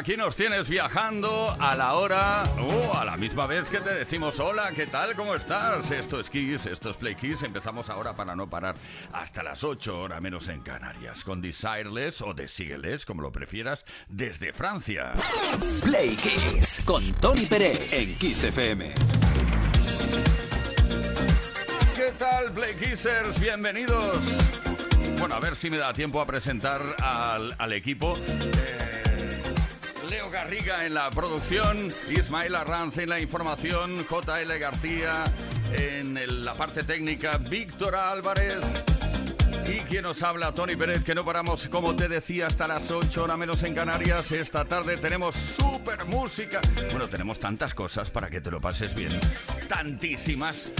Aquí nos tienes viajando a la hora o a la misma vez que te decimos hola, ¿qué tal? ¿Cómo estás? Esto es Kiss, esto es Play Kiss. Empezamos ahora para no parar hasta las 8 horas menos en Canarias con Desireless o Desigueless, como lo prefieras, desde Francia. Play Kiss con Tony Pérez en Kiss FM. ¿Qué tal, Play Kissers? Bienvenidos. Bueno, a ver si me da tiempo a presentar al, equipo. Eh, Garriga en la producción, Ismael Arranz en la información, JL García en la parte técnica, Víctor Álvarez Y quien nos habla, Tony Pérez, que no paramos, como te decía, hasta las 8 horas menos en Canarias. Esta tarde tenemos súper música. Bueno, tenemos tantas cosas para que te lo pases bien. Tantísimas.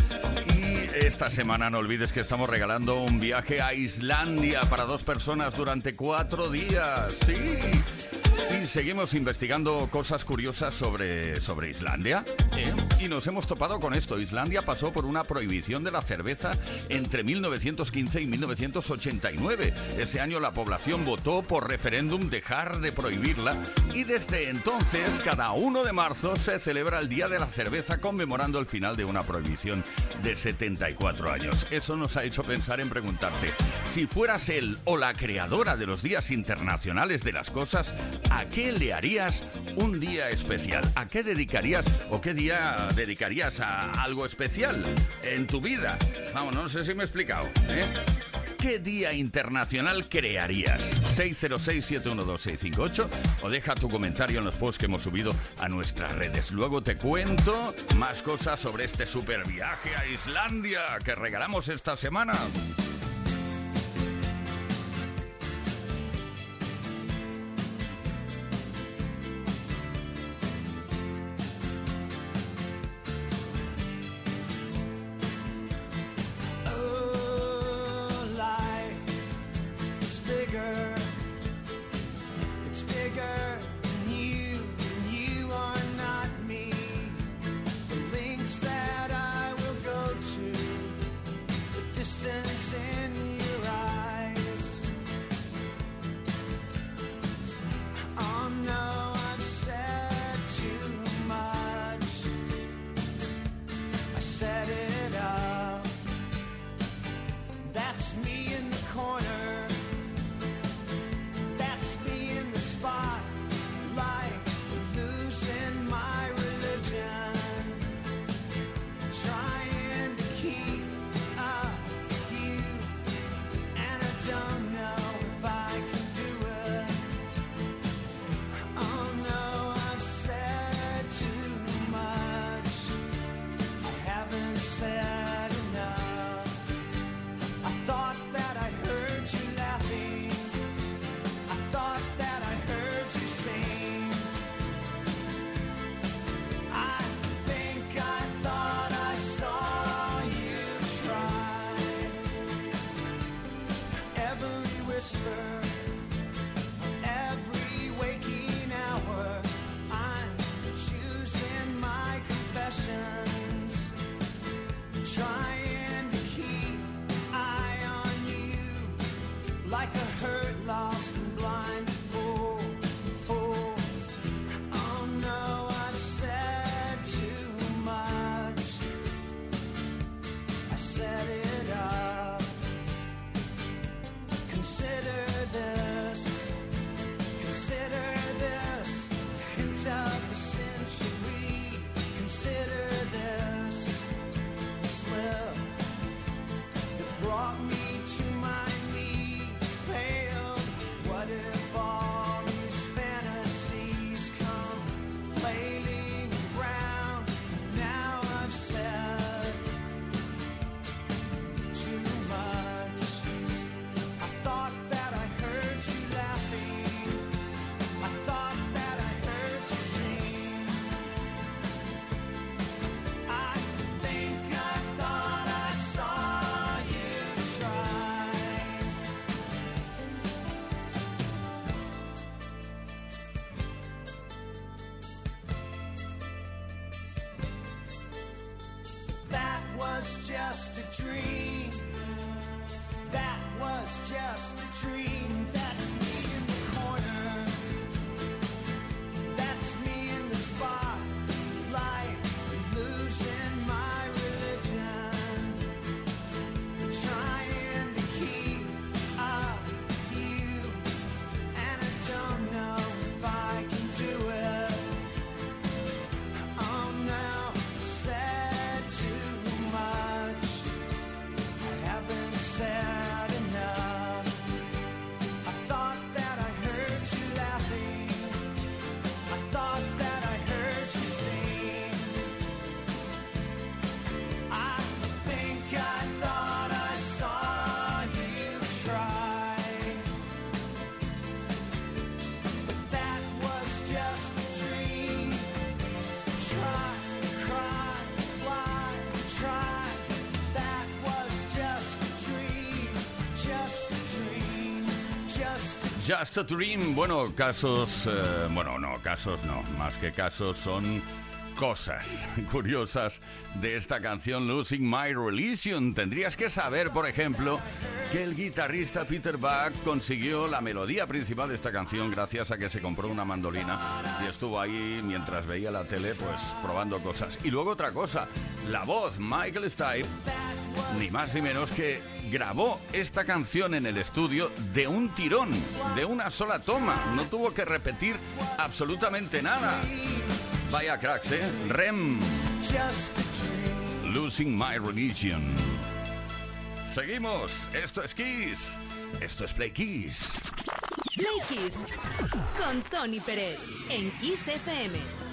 Y esta semana no olvides que estamos regalando un viaje a Islandia para dos personas durante cuatro días. Sí. Y seguimos investigando cosas curiosas sobre, sobre Islandia. ¿eh? Y nos hemos topado con esto. Islandia pasó por una prohibición de la cerveza entre 1915 y 1989. Ese año la población votó por referéndum dejar de prohibirla. Y desde entonces, cada 1 de marzo se celebra el Día de la Cerveza conmemorando el final de una prohibición de 74 años. Eso nos ha hecho pensar en preguntarte, si fueras él o la creadora de los días internacionales de las cosas, ¿a qué le harías un día especial? ¿A qué dedicarías o qué día dedicarías a algo especial en tu vida? Vamos, no sé si me he explicado. ¿eh? ¿Qué día internacional crearías? 606-712-658 o deja tu comentario en los posts que hemos subido a nuestras redes. Luego te cuento más cosas sobre este super viaje a Islandia que regalamos esta semana. Just a Dream. Bueno, casos, eh, bueno, no, casos no, más que casos son cosas curiosas de esta canción Losing My Religion. Tendrías que saber, por ejemplo, que el guitarrista Peter Buck consiguió la melodía principal de esta canción gracias a que se compró una mandolina y estuvo ahí mientras veía la tele, pues probando cosas. Y luego otra cosa, la voz Michael Stipe, ni más ni menos que grabó esta canción en el estudio de un tirón, de una sola toma. No tuvo que repetir absolutamente nada. Vaya cracks, ¿eh? Rem. Losing My Religion. Seguimos. Esto es Kiss. Esto es Play Kiss. Play Kiss con Tony Pérez en Kiss FM.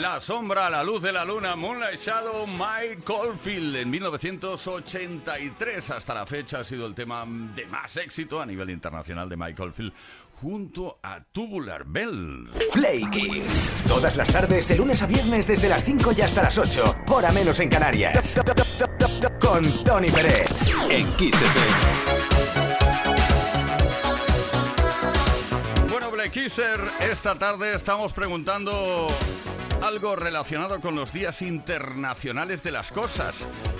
La sombra a la luz de la luna, Moonlight Shadow, Mike Caulfield, en 1983. Hasta la fecha ha sido el tema de más éxito a nivel internacional de Mike Caulfield, junto a Tubular Bells. Play Kiss. Todas las tardes, de lunes a viernes, desde las 5 y hasta las 8. Hora menos en Canarias. Con Tony Pérez. En Kiss FM. Bueno, Black Kisser, esta tarde estamos preguntando algo relacionado con los días internacionales de las cosas.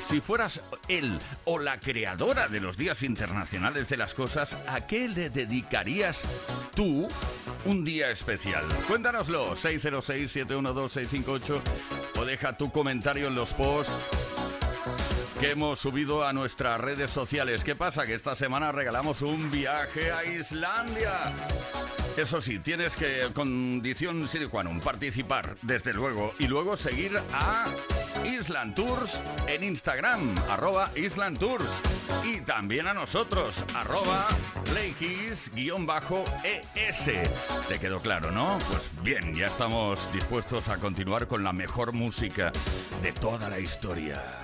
Si fueras él o la creadora de los días internacionales de las cosas, ¿a qué le dedicarías tú un día especial? Cuéntanoslo, 606-712-658 o deja tu comentario en los posts que hemos subido a nuestras redes sociales. ¿Qué pasa? Que esta semana regalamos un viaje a Islandia. Eso sí, tienes que, condición sine qua participar, desde luego, y luego seguir a Island Tours en Instagram, arroba Island Tours. Y también a nosotros, arroba Playkis-ES. ¿Te quedó claro, no? Pues bien, ya estamos dispuestos a continuar con la mejor música de toda la historia.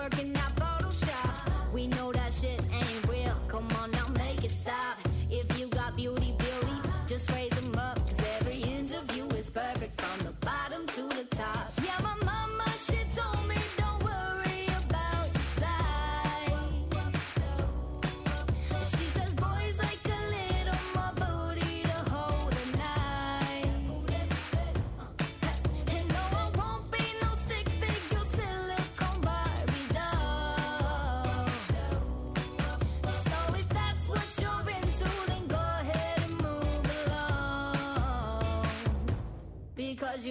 Working out Photoshop. We know that shit ain't real. Come on now, make it stop. If you got beauty, beauty, just raise them up. Cause every inch of you is perfect from the bottom to the top.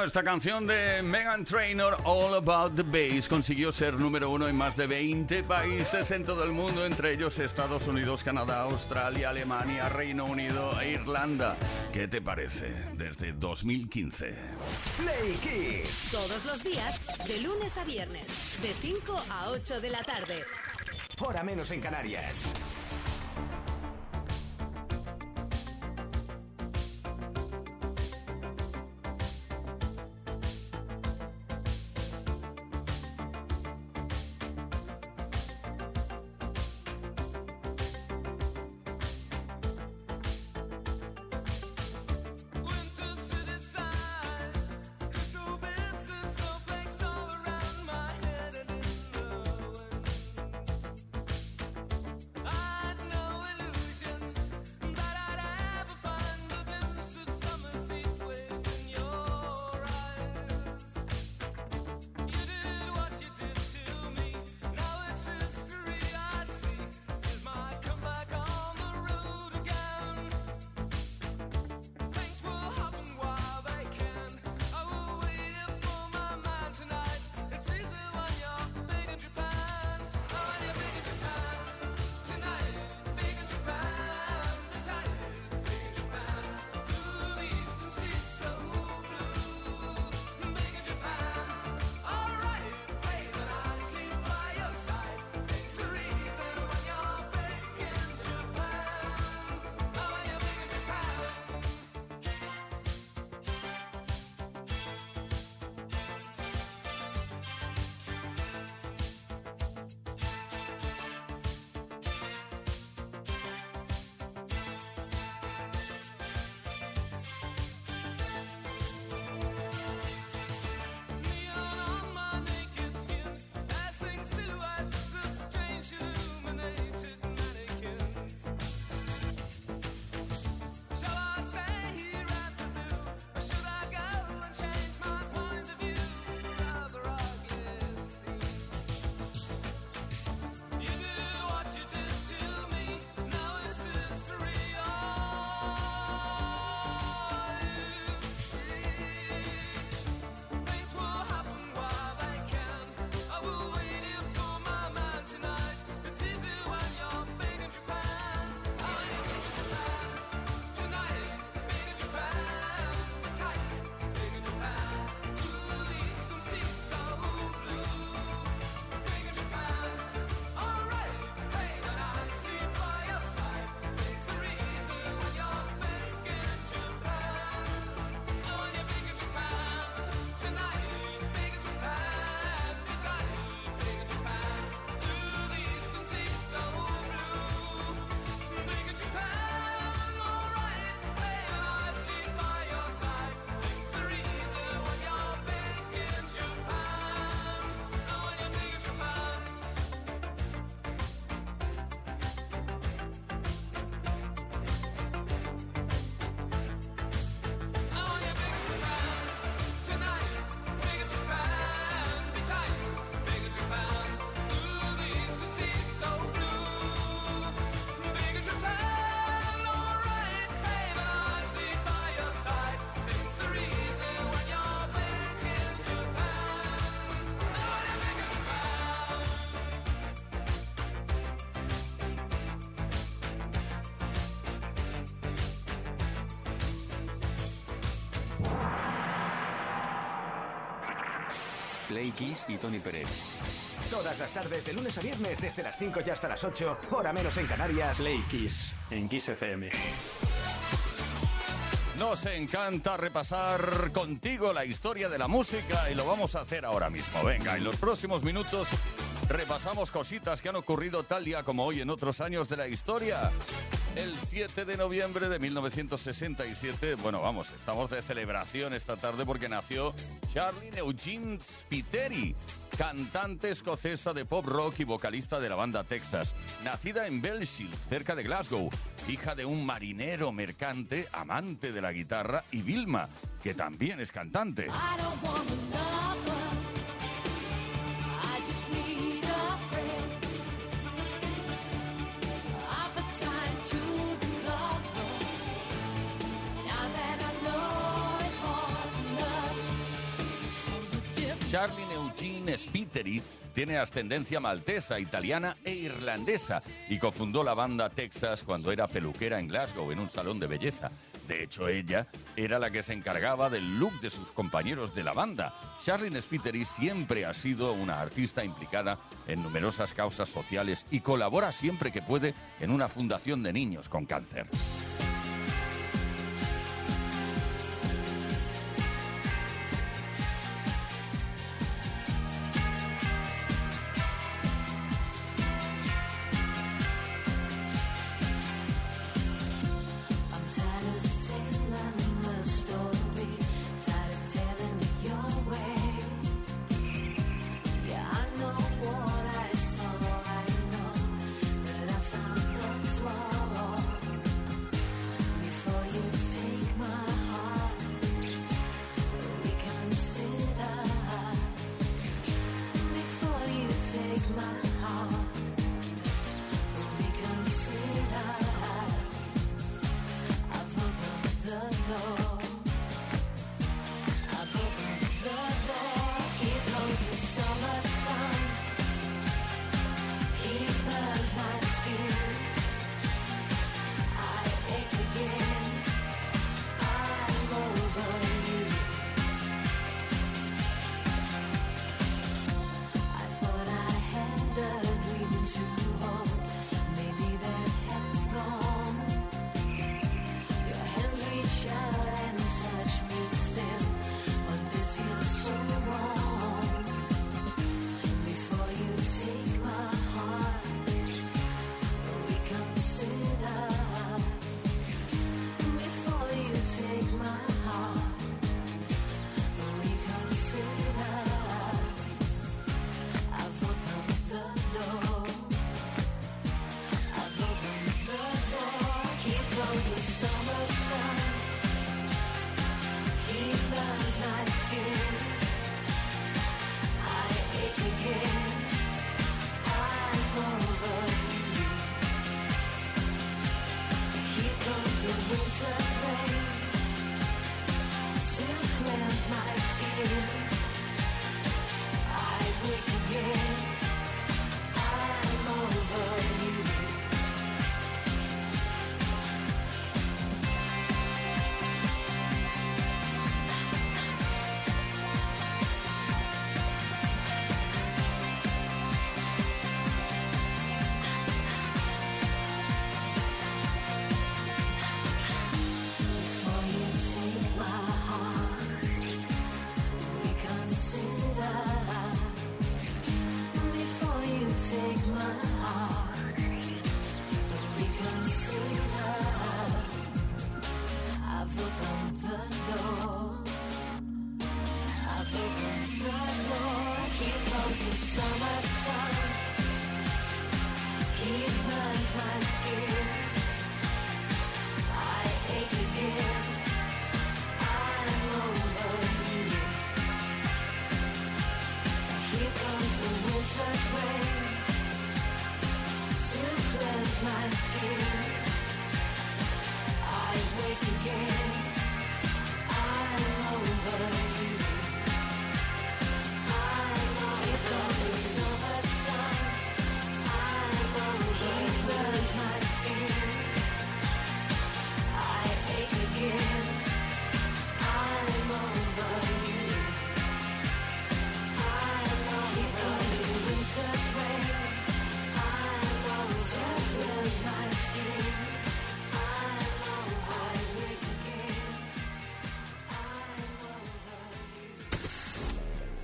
Bueno, esta canción de Megan Trainor, All About the Bass, consiguió ser número uno en más de 20 países en todo el mundo, entre ellos Estados Unidos, Canadá, Australia, Alemania, Reino Unido e Irlanda. ¿Qué te parece? Desde 2015. Play Kiss. Todos los días, de lunes a viernes, de 5 a 8 de la tarde. Hora menos en Canarias. Play Kiss y Tony Pérez. Todas las tardes, de lunes a viernes, desde las 5 y hasta las 8, hora menos en Canarias. Play Kiss en Kiss FM. Nos encanta repasar contigo la historia de la música y lo vamos a hacer ahora mismo. Venga, en los próximos minutos repasamos cositas que han ocurrido tal día como hoy en otros años de la historia. El 7 de noviembre de 1967, bueno, vamos, estamos de celebración esta tarde porque nació Charlene Eugene Spiteri, cantante escocesa de pop rock y vocalista de la banda Texas. Nacida en Bellshill, cerca de Glasgow, hija de un marinero mercante, amante de la guitarra, y Vilma, que también es cantante. I don't Spiteri tiene ascendencia maltesa, italiana e irlandesa y cofundó la banda Texas cuando era peluquera en Glasgow en un salón de belleza. De hecho, ella era la que se encargaba del look de sus compañeros de la banda. Charlene Spiteri siempre ha sido una artista implicada en numerosas causas sociales y colabora siempre que puede en una fundación de niños con cáncer.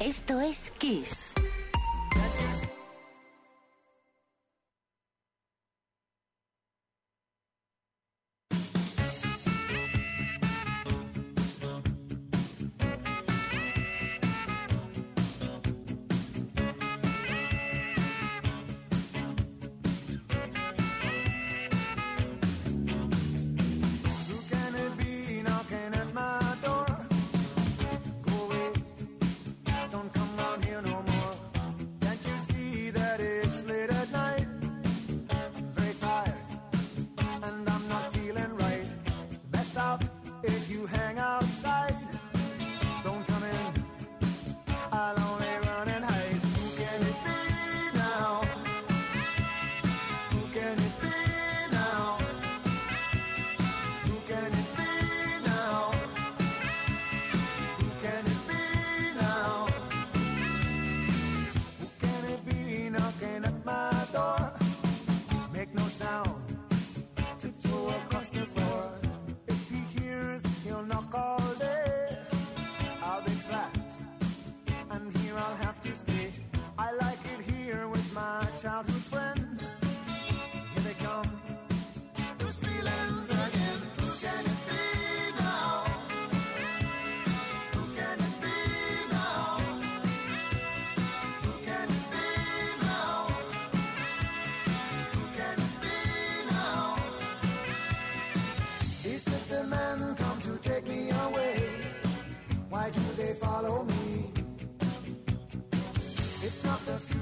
Esto es Kiss.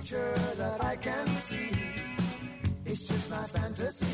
future that I can see. It's just my fantasy.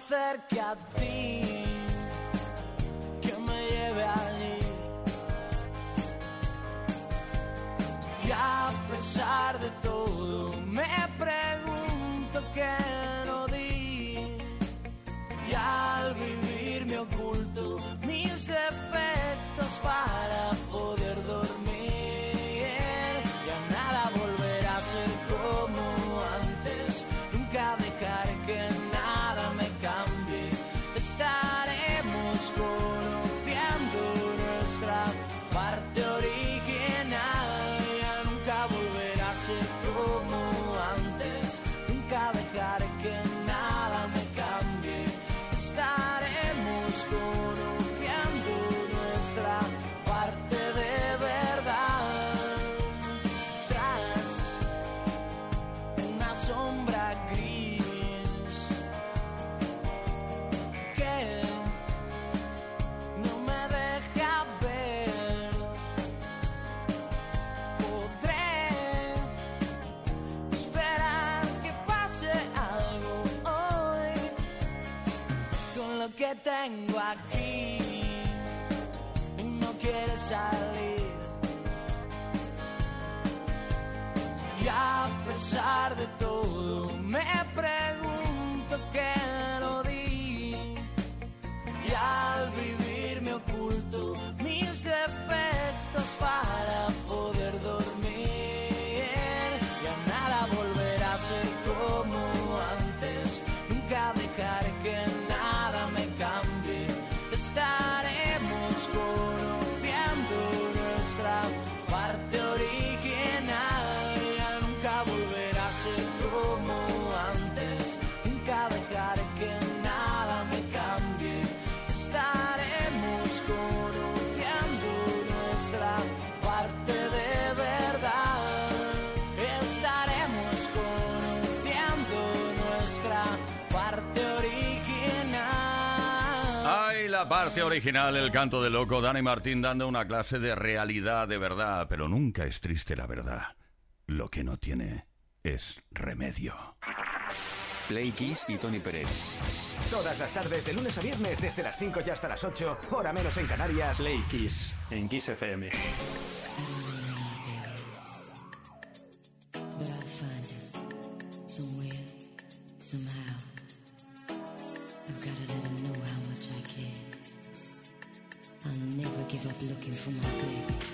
cerca a ti. con lo que tengo aquí no quieres salir. Y a pesar de todo me pregunto qué lo di. Y al vivir me oculto mis defectos para original, El canto de loco, Dani Martín dando una clase de realidad de verdad, pero nunca es triste la verdad. Lo que no tiene es remedio. Play Kiss y Tony Pérez. Todas las tardes, de lunes a viernes, desde las 5 y hasta las 8, hora menos en Canarias. Play Kiss, en Kiss FM. give up looking for my baby.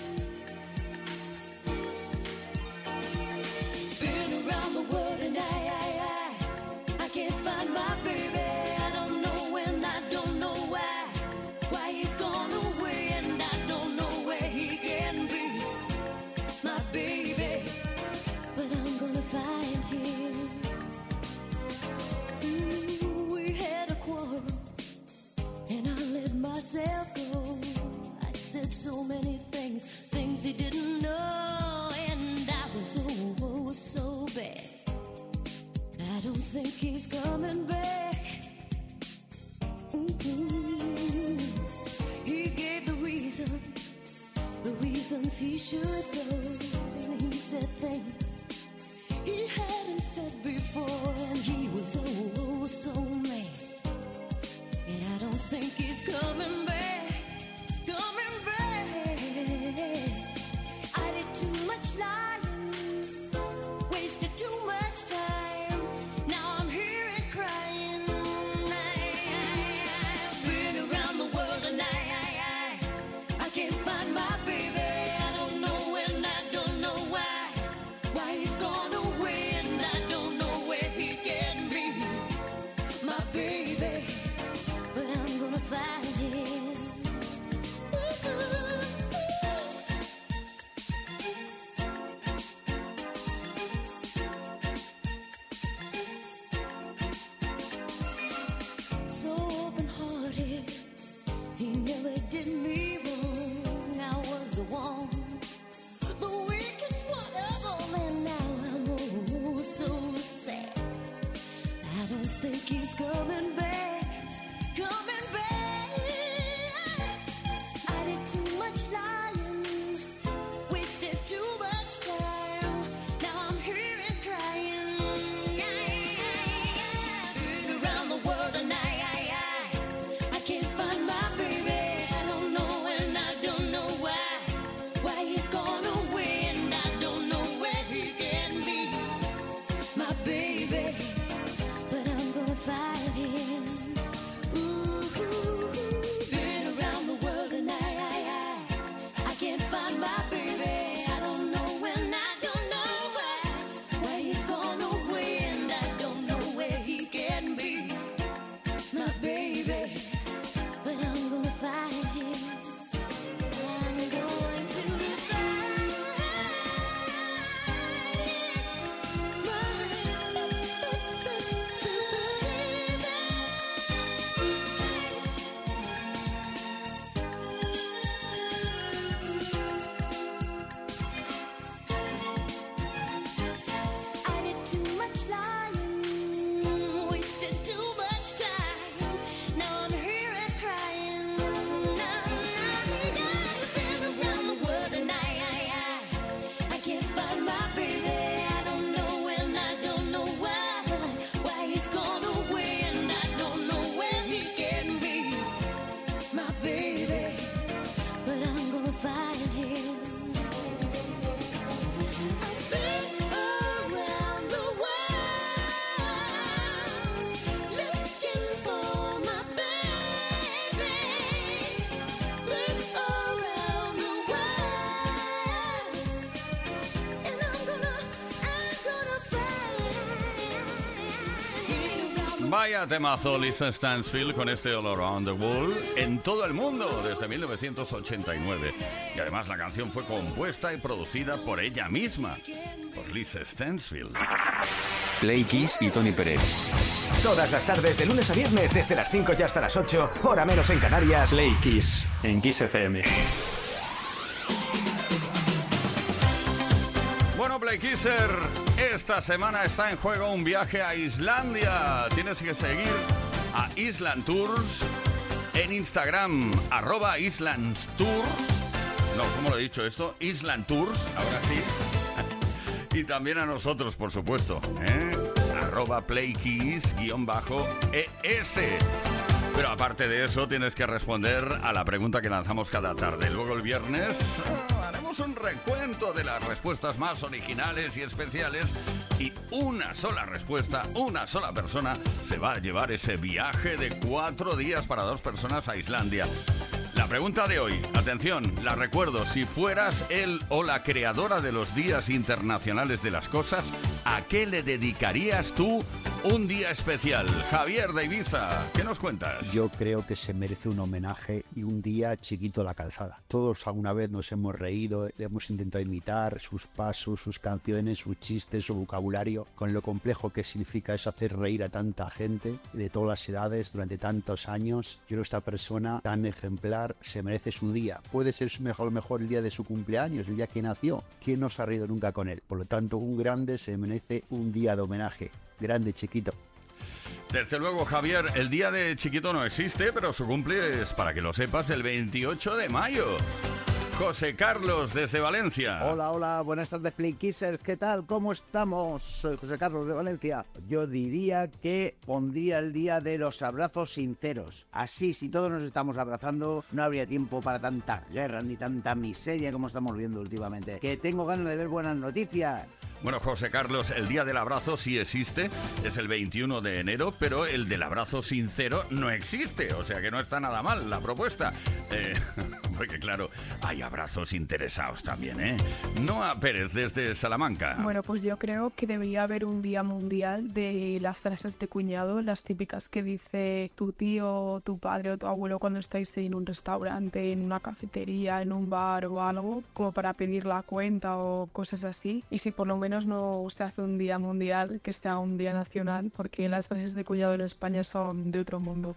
should don't think he's coming back. Vaya temazo Lisa Stansfield con este All Around the World en todo el mundo desde 1989. Y además la canción fue compuesta y producida por ella misma, por Lisa Stansfield. Play Kiss y Tony Pérez. Todas las tardes, de lunes a viernes, desde las 5 y hasta las 8, hora menos en Canarias. Play Kiss en Kiss FM. Bueno, Play Kisser, esta semana está en juego un viaje a Islandia. Tienes que seguir a Island Tours en Instagram, arroba Islands Tour. No, ¿cómo lo he dicho esto? Island Tours, ahora sí. y también a nosotros, por supuesto. ¿eh? Arroba PlayKeys guion bajo ES. Pero aparte de eso, tienes que responder a la pregunta que lanzamos cada tarde. Luego el viernes un recuento de las respuestas más originales y especiales. Y una sola respuesta, una sola persona se va a llevar ese viaje de cuatro días para dos personas a Islandia. La pregunta de hoy, atención, la recuerdo, si fueras él o la creadora de los días internacionales de las cosas, ¿a qué le dedicarías tú un día especial? Javier de Ibiza, ¿qué nos cuentas? Yo creo que se merece un homenaje y un día chiquito la calzada. Todos alguna vez nos hemos reído, hemos intentado imitar sus pasos, sus canciones, sus chistes, su vocabulario, con lo complejo que significa eso hacer reír a tanta gente de todas las edades durante tantos años. Yo creo que esta persona tan ejemplar se merece su día. Puede ser su mejor, mejor el día de su cumpleaños, el día que nació. ¿Quién no se ha reído nunca con él? Por lo tanto, un grande se un día de homenaje. Grande, chiquito. Desde luego, Javier, el día de chiquito no existe, pero su cumple es, para que lo sepas, el 28 de mayo. José Carlos, desde Valencia. Hola, hola, buenas tardes, Play Kissers. ¿Qué tal? ¿Cómo estamos? Soy José Carlos de Valencia. Yo diría que pondría el día de los abrazos sinceros. Así, si todos nos estamos abrazando, no habría tiempo para tanta guerra ni tanta miseria como estamos viendo últimamente. Que tengo ganas de ver buenas noticias. Bueno, José Carlos, el día del abrazo sí existe, es el 21 de enero, pero el del abrazo sincero no existe, o sea que no está nada mal la propuesta. Eh, porque claro, hay abrazos interesados también, ¿eh? Noa Pérez desde Salamanca. Bueno, pues yo creo que debería haber un día mundial de las frases de cuñado, las típicas que dice tu tío, tu padre o tu abuelo cuando estáis en un restaurante, en una cafetería, en un bar o algo, como para pedir la cuenta o cosas así. Y si por lo menos no se hace un día mundial, que sea un día nacional, porque las frases de cuñado en España son de otro mundo.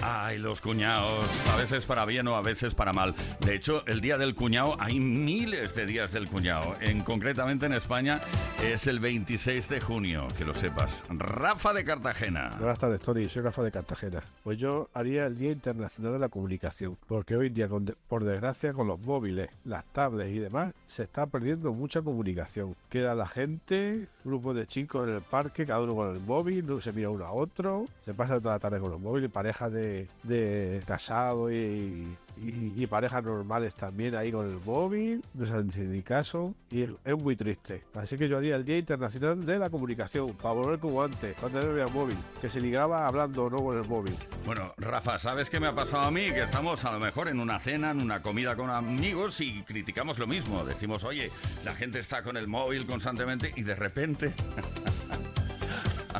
Ay, los cuñados, a veces para bien o a veces para mal. De hecho, el día del cuñado, hay miles de días del cuñado. En, concretamente en España es el 26 de junio, que lo sepas. Rafa de Cartagena. Buenas tardes, Tony. Soy Rafa de Cartagena. Pues yo haría el Día Internacional de la Comunicación, porque hoy en día, con de- por desgracia, con los móviles, las tablets y demás, se está perdiendo mucha comunicación. Queda la gente, grupos de chicos en el parque, cada uno con el móvil, no se mira uno a otro, se pasa toda la tarde con los móviles, parejas de, de casados y, y- y parejas normales también ahí con el móvil, no se hacen ni caso, y es, muy triste. Así que yo haría el Día Internacional de la Comunicación, para volver como antes, cuando no había móvil, que se ligaba hablando, no con el móvil. Bueno, Rafa, ¿sabes qué me ha pasado a mí? Que estamos a lo mejor en una cena, en una comida con amigos y criticamos lo mismo. Decimos, oye, la gente está con el móvil constantemente y de repente...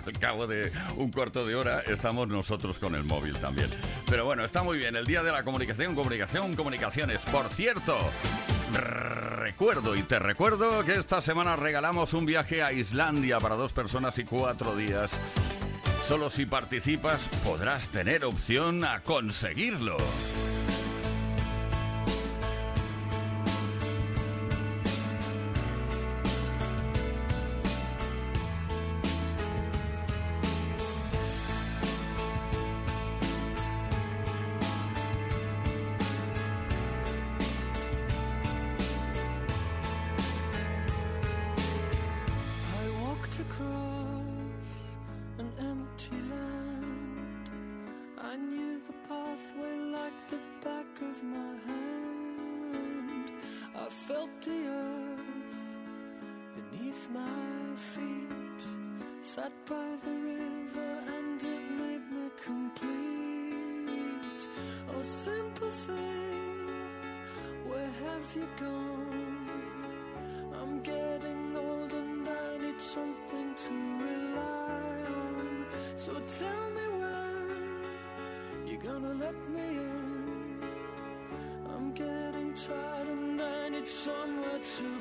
Al cabo de un cuarto de hora estamos nosotros con el móvil también. Pero bueno, está muy bien. El Día de la Comunicación, Comunicación, Comunicaciones. Por cierto, recuerdo y te recuerdo que esta semana regalamos un viaje a Islandia para dos personas y cuatro días. Solo si participas podrás tener opción a conseguirlo. to rely on. So tell me when you're gonna let me in. I'm getting tired and I need somewhere to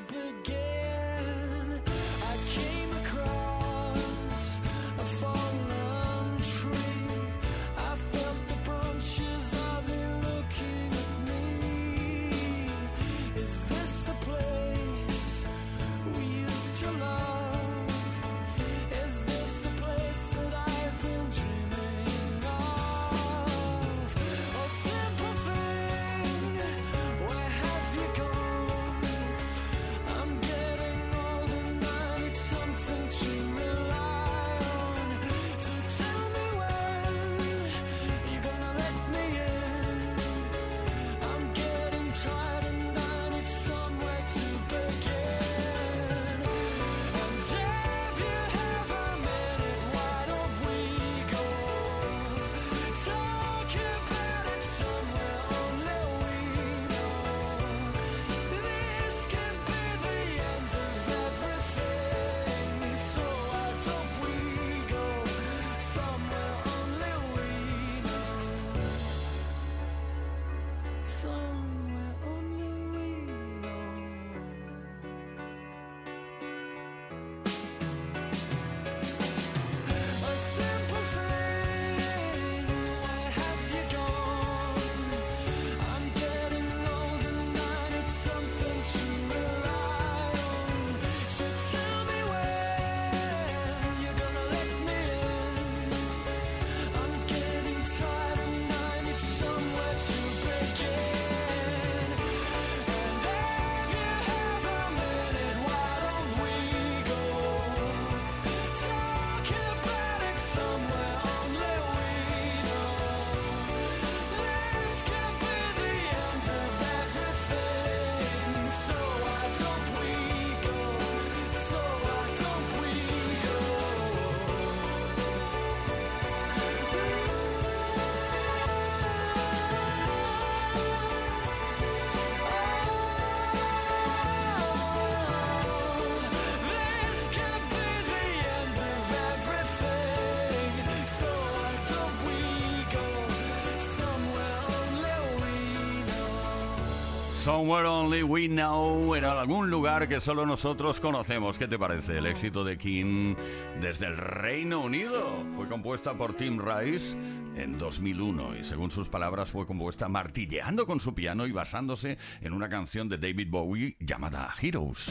Somewhere Only We Know, en algún lugar que solo nosotros conocemos. ¿Qué te parece el éxito de King desde el Reino Unido? Fue compuesta por Tim Rice en 2001 y según sus palabras fue compuesta martilleando con su piano y basándose en una canción de David Bowie llamada Heroes.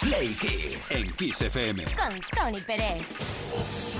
Play Kiss en Kiss FM con Tony Pérez.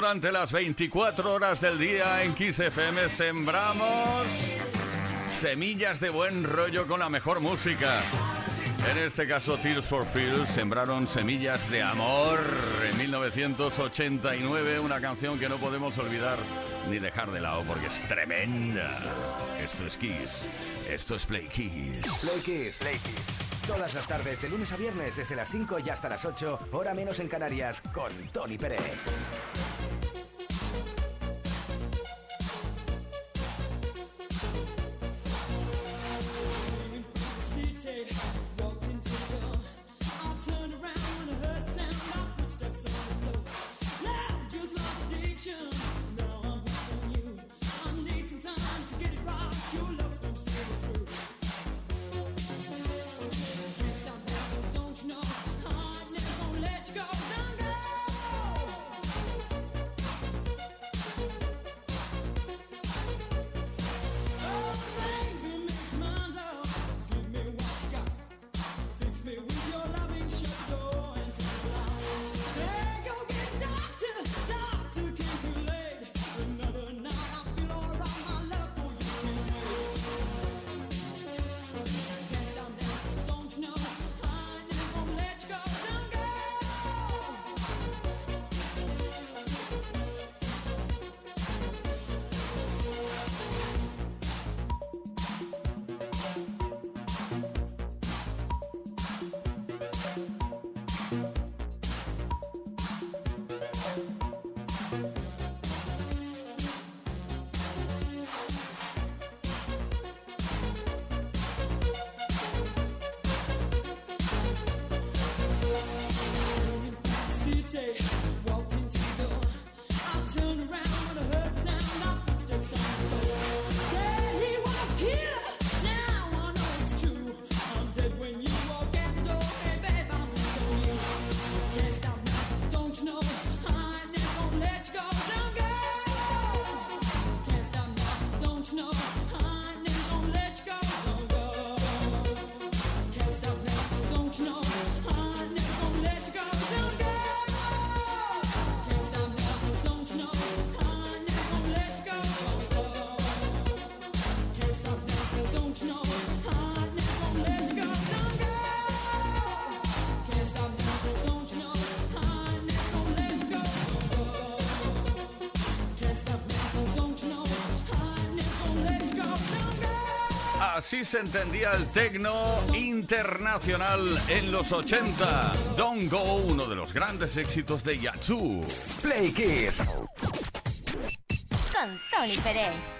Durante las 24 horas del día en Kiss FM sembramos semillas de buen rollo con la mejor música. En este caso, Tears for Fears sembraron semillas de amor en 1989, una canción que no podemos olvidar ni dejar de lado porque es tremenda. Esto es Kiss, esto es Play Kiss. Play Kiss. Play Kiss. Todas las tardes, de lunes a viernes, desde las 5 y hasta las 8, hora menos en Canarias, con Tony Pérez. Así se entendía el tecno internacional en los 80. Don't Go, uno de los grandes éxitos de Yatsu. Play Kiss. Con Tony Pérez.